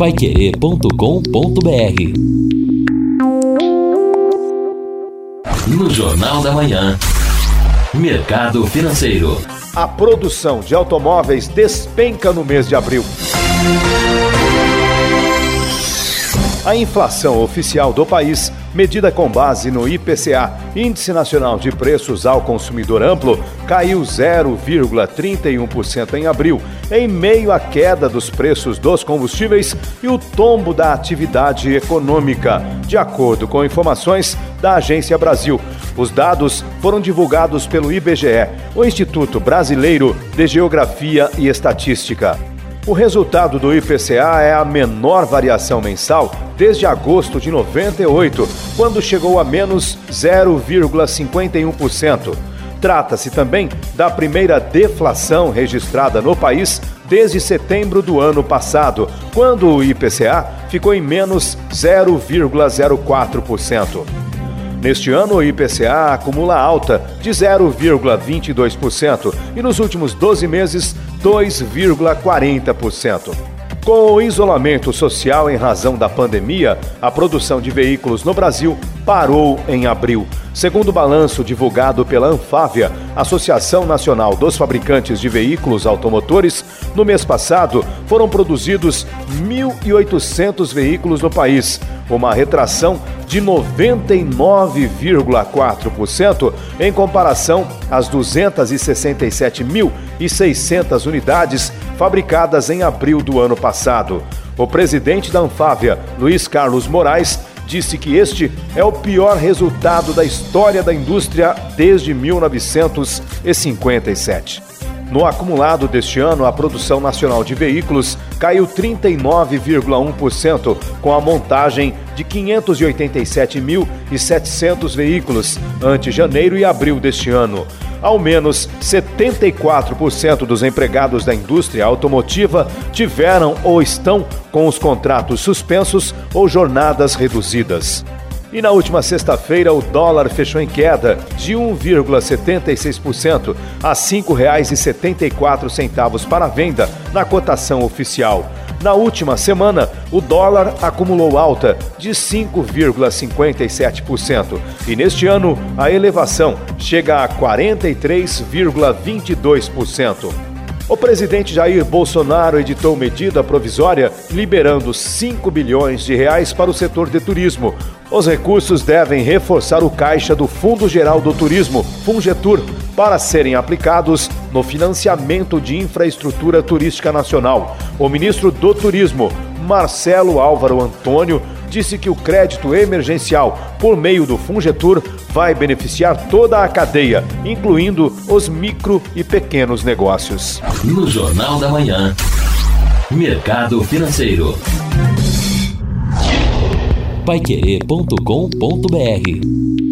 paiquerê.com.br No Jornal da Manhã, Mercado Financeiro. A produção de automóveis despenca no mês de abril. A inflação oficial do país, medida com base no IPCA, Índice Nacional de Preços ao Consumidor Amplo, caiu 0,31% em abril, em meio à queda dos preços dos combustíveis e o tombo da atividade econômica, de acordo com informações da Agência Brasil. Os dados foram divulgados pelo IBGE, o Instituto Brasileiro de Geografia e Estatística. O resultado do IPCA é a menor variação mensal desde agosto de 98, quando chegou a menos 0,51%. Trata-se também da primeira deflação registrada no país desde setembro do ano passado, quando o IPCA ficou em menos 0,04%. Neste ano, o IPCA acumula alta de 0,22% e nos últimos 12 meses, 2,40%. Com o isolamento social em razão da pandemia, a produção de veículos no Brasil parou em abril. Segundo o balanço divulgado pela Anfávia, Associação Nacional dos Fabricantes de Veículos Automotores, no mês passado foram produzidos 1.800 veículos no país, uma retração de 99,4% em comparação às 267.600 unidades fabricadas em abril do ano passado. O presidente da Anfávia, Luiz Carlos Moraes, disse que este é o pior resultado da história da indústria desde 1957. No acumulado deste ano, a produção nacional de veículos caiu 39,1%, com a montagem de 587.700 veículos ante janeiro e abril deste ano. Ao menos 74% dos empregados da indústria automotiva tiveram ou estão com os contratos suspensos ou jornadas reduzidas. E na última sexta-feira, o dólar fechou em queda de 1,76% a R$ 5,74 para a venda na cotação oficial. Na última semana, o dólar acumulou alta de 5,57% e neste ano a elevação chega a 43,22%. O presidente Jair Bolsonaro editou medida provisória liberando 5 bilhões de reais para o setor de turismo. Os recursos devem reforçar o caixa do Fundo Geral do Turismo, Fungetur, para serem aplicados no financiamento de infraestrutura turística nacional. O ministro do Turismo, Marcelo Álvaro Antônio, disse que o crédito emergencial por meio do Fungetur vai beneficiar toda a cadeia, incluindo os micro e pequenos negócios. No Jornal da Manhã, Mercado Financeiro. Paiquerê.com.br